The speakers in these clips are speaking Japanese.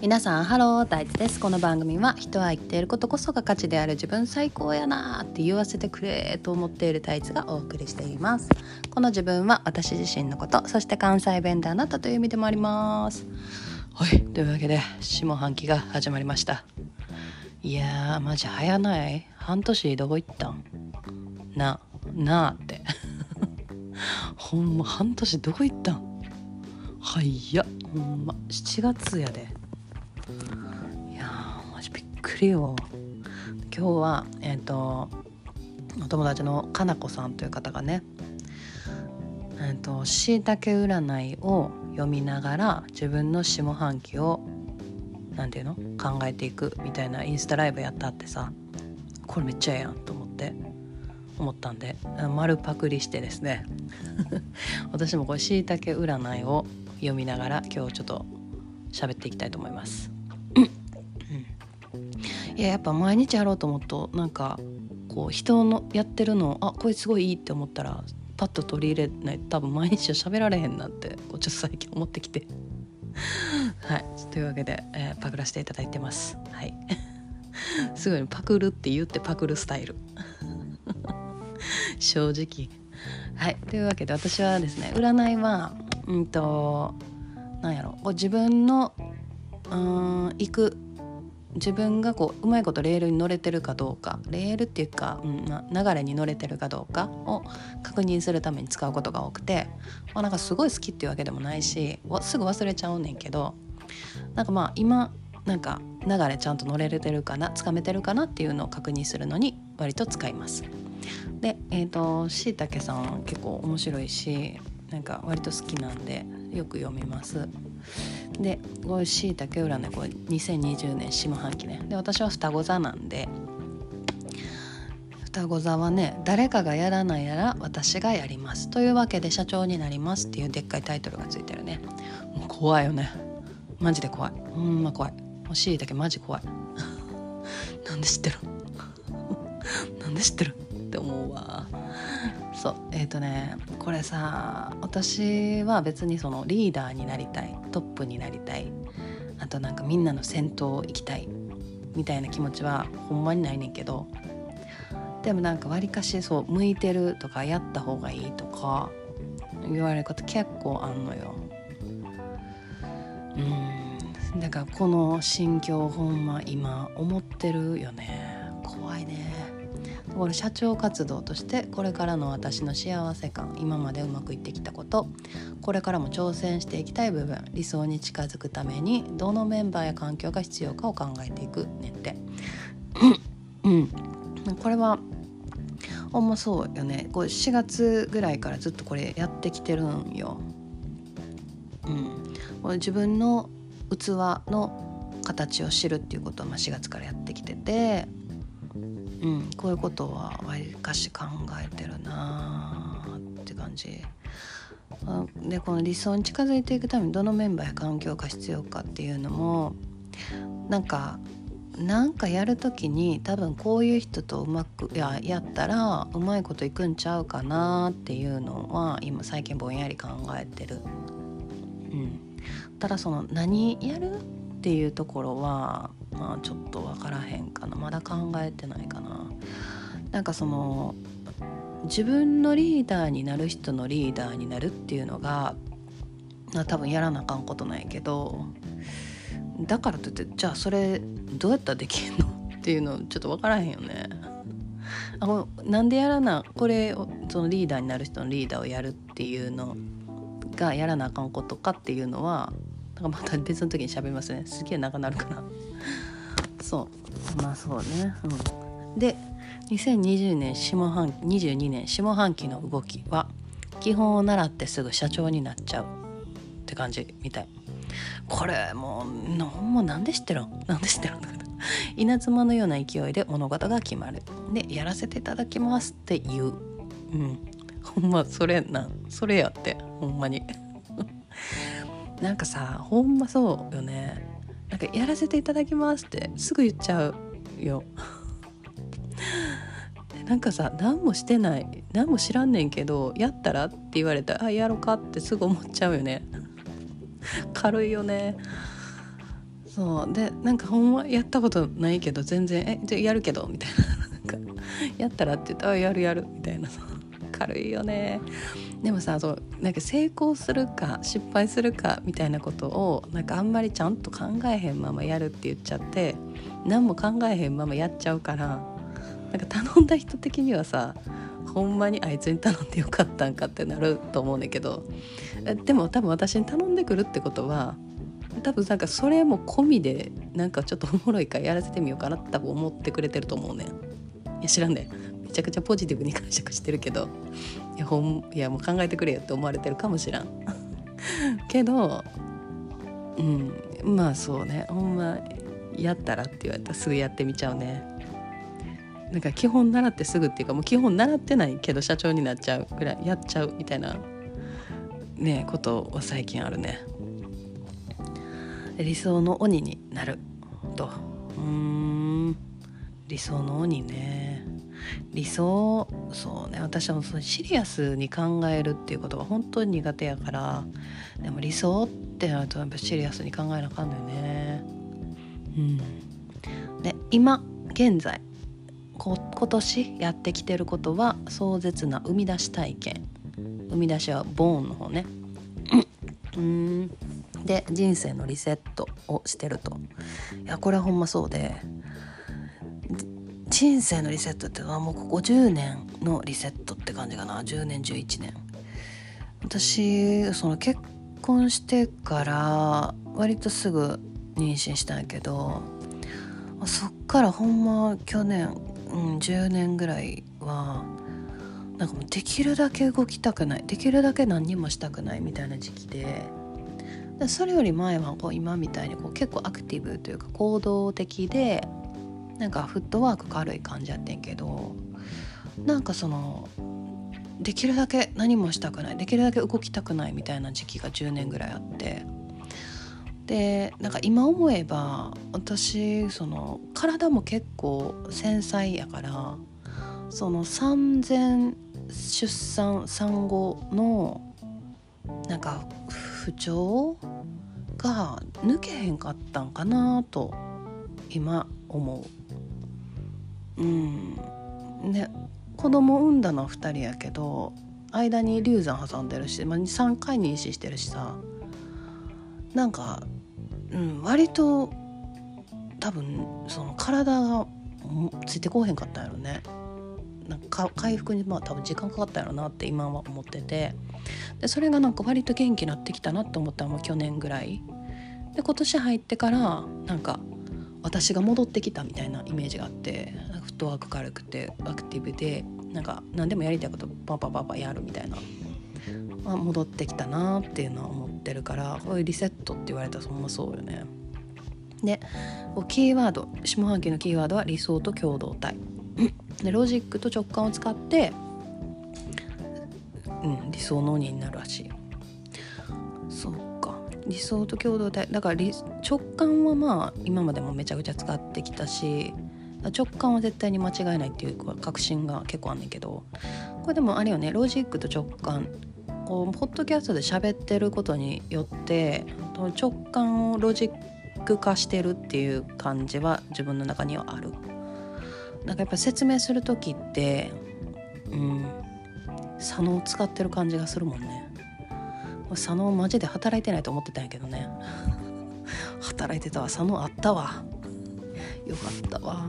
皆さんハロー大地です。この番組は人は言っていることこそが価値である自分最高やなーって言わせてくれと思っている大地がお送りしています。この自分は私自身のことそして関西弁であなたという意味でもあります。はいというわけで下半期が始まりました。いやーマジ早ない？半年どこ行ったん？ななあって。ほんま半年どこ行ったん？はいやほんま。7月やで。くりよ今日はえっ、ー、とお友達のかなこさんという方がねえっ、ー、としいたけ占いを読みながら自分の下半期を何て言うの？考えていくみたいなインスタライブやったってさこれめっちゃええやんと思って思ったんで丸パクリしてですね。私もこれしいたけ占いを読みながら今日ちょっと喋っていきたいと思います。いややっぱ毎日やろうと思うとなんかこう人のやってるのあこれすごいいいって思ったらパッと取り入れない多分毎日は喋られへんなってこうちょっと最近思ってきて。はい。というわけで、えー、パクらせていただいてます。はい。すごいパクるって言ってパクるスタイル。正直。はい。というわけで私はですね占いはうんとなんやろ。う自分のうん行く自分がこううまいことレールに乗れてるかどうかレールっていうか、うん流れに乗れてるかどうかを確認するために使うことが多くて、まあ、なんかすごい好きっていうわけでもないしすぐ忘れちゃうねんけどなんかまあ今なんか流れちゃんと乗れてるかなつかめてるかなっていうのを確認するのに割と使います。でえっ、ー、としいたけさん結構面白いしなんか割と好きなんでよく読みますでこれしいたけ占いこれ2020年下半期ね。で私は双子座なんで双子座はね誰かがやらないなら私がやります。というわけで社長になります。っていうでっかいタイトルがついてるね。もう怖いよね。マジで怖い。ほんま怖い。もしいたけマジ怖い。なんで知ってる？なんで知ってる？って思うわそうえっ、ー、とねこれさ私は別にそのリーダーになりたいトップになりたいあとなんかみんなの先頭行きたいみたいな気持ちはほんまにないねんけどでもなんかわりかしそう向いてるとかやった方がいいとか言われること結構あんのよ。うんだからこの心境ほんま今思ってるよね怖いね。これ社長活動としてこれからの私の幸せ感今までうまくいってきたことこれからも挑戦していきたい部分理想に近づくためにどのメンバーや環境が必要かを考えていくねって。うん、これはほんまそうよね。これ4月ぐらいからずっとこれやってきてるんよ。うん、自分の器の形を知るっていうことを4月からやってきててうん、こういうことはわりかし考えてるなって感じ。でこの理想に近づいていくためにどのメンバーや環境が必要かっていうのもなんかなんかやる時に多分こういう人とうまくややったらうまいこといくんちゃうかなっていうのは今最近ぼんやり考えてる。うん、ただその何やるっていうところはまあちょっと分からへんかな。まだ考えてないかな。なんかその自分のリーダーになる人のリーダーになるっていうのが多分やらなあかんことなんやけどだからといってじゃあそれどうやったらできんの？っていうのちょっと分からへんよね。あなんでやらなこれをそのリーダーになる人のリーダーをやるっていうのがやらなあかんことかっていうのはなんかまた別の時に喋りますね。すげえ長なるかな。そう。まあそうね。うん。で2020年下半22年下半期の動きは基本を習ってすぐ社長になっちゃう。って感じみたい。これもうもなんで知ってるん？なんで知ってるんだけど。稲妻のような勢いで物事が決まる。でやらせていただきますって言う。うん。ほんまそれなそれやって。ほんまに。なんかさほんまそうよね。なんかやらせていただきますってすぐ言っちゃうよ。なんかさ何もしてない何も知らんねんけどやったらって言われたらあやろうかってすぐ思っちゃうよね。軽いよね。そう。でなんかほんまやったことないけど全然「えじゃあやるけど」みたいな。なんか「やったら?」って言ったら「やるやる」みたいな軽いよね。でもさそうなんか成功するか失敗するかみたいなことをなんかあんまりちゃんと考えへんままやるって言っちゃって何も考えへんままやっちゃうからなんか頼んだ人的にはさほんまにあいつに頼んでよかったんかってなると思うねんけどでも多分私に頼んでくるってことは多分なんかそれも込みでなんかちょっとおもろいからやらせてみようかなって多分思ってくれてると思うねん。いや知らんねちゃくちゃポジティブに解釈してるけどいやほんいやもう考えてくれよって思われてるかもしらん。けどうんまあそうね。ほんまやったらって言われたらすぐやってみちゃうね。なんか基本習ってすぐっていうかもう基本習ってないけど社長になっちゃうぐらいやっちゃうみたいなねことは最近あるね。理想の鬼になると。うん。理想の鬼ね。理想そうね。私はそのシリアスに考えるっていうことが本当に苦手やから。でも理想ってなるとやっぱシリアスに考えなあかんのよね。うん。で今現在こ今年やってきてることは壮絶な生み出し体験。生み出しはボーンの方ね。うん。で人生のリセットをしてると。いやこれはほんまそうで。人生のリセットっていうのはもうここ10年のリセットって感じかな。10年11年。私その結婚してから割とすぐ妊娠したんやけどそっからほんま去年、うん、10年ぐらいはなんかもうできるだけ動きたくない。できるだけ何にもしたくないみたいな時期でそれより前はこう今みたいにこう結構アクティブというか行動的でなんかフットワーク軽い感じやってんけどなんかそのできるだけ何もしたくないできるだけ動きたくないみたいな時期が10年ぐらいあってでなんか今思えば私その体も結構繊細やからその産前出産産後のなんか不調が抜けへんかったんかなと今思う。うん。ね子供産んだのは2人やけど間に流産挟んでるし、まあ、3回妊娠してるしさ。なんか、うん、割と多分その体がついてこうへんかったんやろね。なんか回復にまあ多分時間かかったんやろなって今は思ってて。でそれがなんか割と元気になってきたなって思ったのも去年ぐらい。で今年入ってからなんか私が戻ってきたみたいなイメージがあってフットワーク軽くてアクティブでなんか何でもやりたいことパパパパやるみたいな、まあ、戻ってきたなっていうのは思ってるからこういうリセットって言われたらそんなそうよね。でキーワード下半期のキーワードは理想と共同体。でロジックと直感を使って、うん、理想の鬼になるらしい。そう。理想と共同体だから直感はまあ今までもめちゃくちゃ使ってきたし直感は絶対に間違いないっていう確信が結構あんねんけどこれでもあれよねロジックと直感こうポッドキャストで喋ってることによって直感をロジック化してるっていう感じは自分の中にはある。なんかやっぱ説明する時ってうん左脳使ってる感じがするもんね左脳マジで働いてないと思ってたんやけどね。働いてたわ左脳あったわ。よかったわ。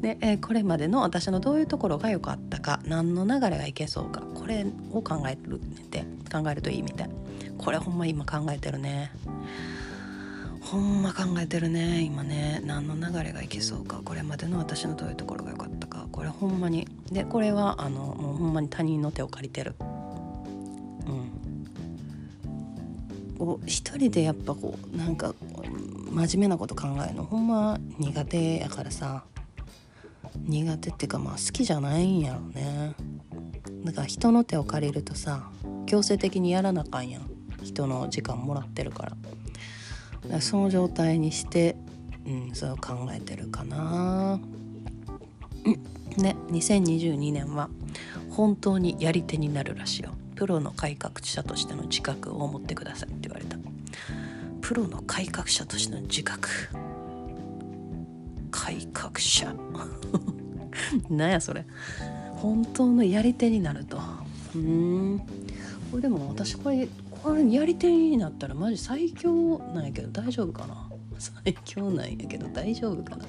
で、えー、これまでの私のどういうところが良かったか何の流れがいけそうかこれを考えるって考えるといいみたい。これほんま今考えてるね。ほんま考えてるね今ね。何の流れがいけそうかこれまでの私のどういうところが良かったかこれほんまに。でこれはあのもうほんまに他人の手を借りてる。こう一人でやっぱこうなんか真面目なこと考えるのほんま苦手やからさ。苦手っていうかまあ好きじゃないんやろね。だから人の手を借りるとさ強制的にやらなあかんやん。人の時間もらってるから。その状態にして、うん、そう考えてるかな。ね2022年は本当にやり手になるらしいよ。プロの改革者としての自覚を持ってくださいって言われた。プロの改革者としての自覚。改革者。なんやそれ。本当のやり手になると。うん。これでも私これこれやり手になったらマジ最強なんやけど大丈夫かな？最強なんやけど大丈夫かな？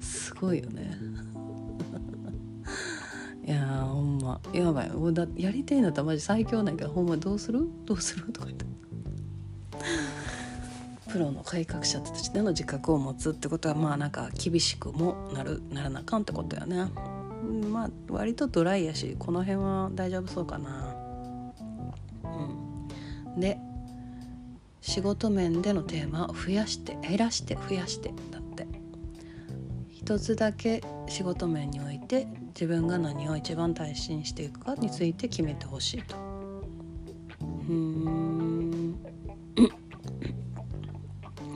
すごいよね。いやほんま。やばい。もうだやり手になったらマジ最強なんやけどほんまどうする？どうする？とか言って。プロの改革者たちでの自覚を持つってことはまあなんか厳しくもなるならなあかんってことやね。まあ割とドライやしこの辺は大丈夫そうかな。うん。で仕事面でのテーマを増やして減らして増やしてだって。一つだけ仕事面において自分が何を一番大事にしていくかについて決めてほしいと。うん。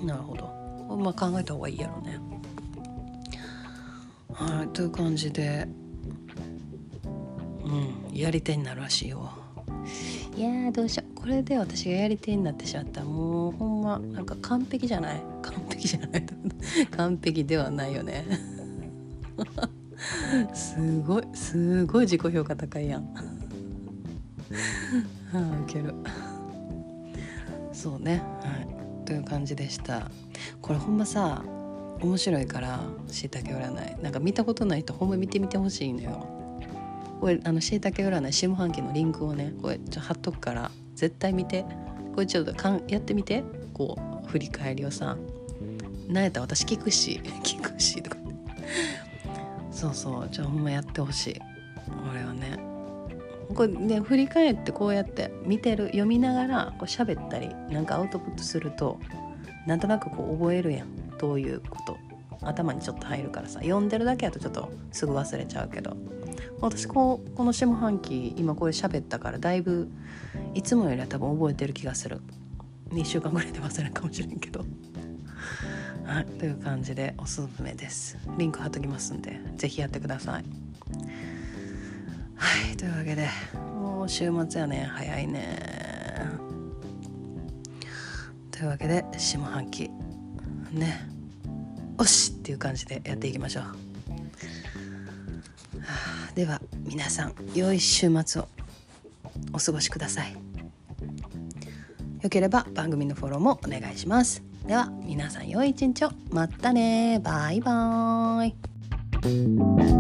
なるほど。まあ考えた方がいいやろね。はいという感じで。うんやり手になるらしいよ。いやどうしよう。これで私がやり手になってしまったもうほんまなんか完璧じゃない。完璧じゃない。完璧ではないよね。すごいすごい自己評価高いやん。はあウケる。そうね。はい。という感じでした。これほんまさ面白いからしいたけ占い。なんか見たことない人ほんま見てみてほしいのよ。これあのしいたけ占い下半期のリンクをねこれちょ貼っとくから絶対見て。これちょっとかんやってみて。こう振り返りをさ。なんやったら私聞くしそうそう。じゃあほんまやってほしい。俺はね。これね振り返ってこうやって見てる読みながらこう喋ったりなんかアウトプットするとなんとなくこう覚えるやん。どういうこと。頭にちょっと入るからさ。読んでるだけだとちょっとすぐ忘れちゃうけど。私こうこの下半期今これ喋ったからだいぶいつもよりは多分覚えてる気がする。2週間ぐらいで忘れるかもしれんけど。はい。という感じでおすすめです。リンク貼っときますんで是非やってください。はい。というわけでもう週末やね。早いね。というわけで下半期。ね。おしっていう感じでやっていきましょう。では皆さん良い週末をお過ごしください。よければ番組のフォローもお願いします。では皆さん良い一日を。またね。バイバーイ。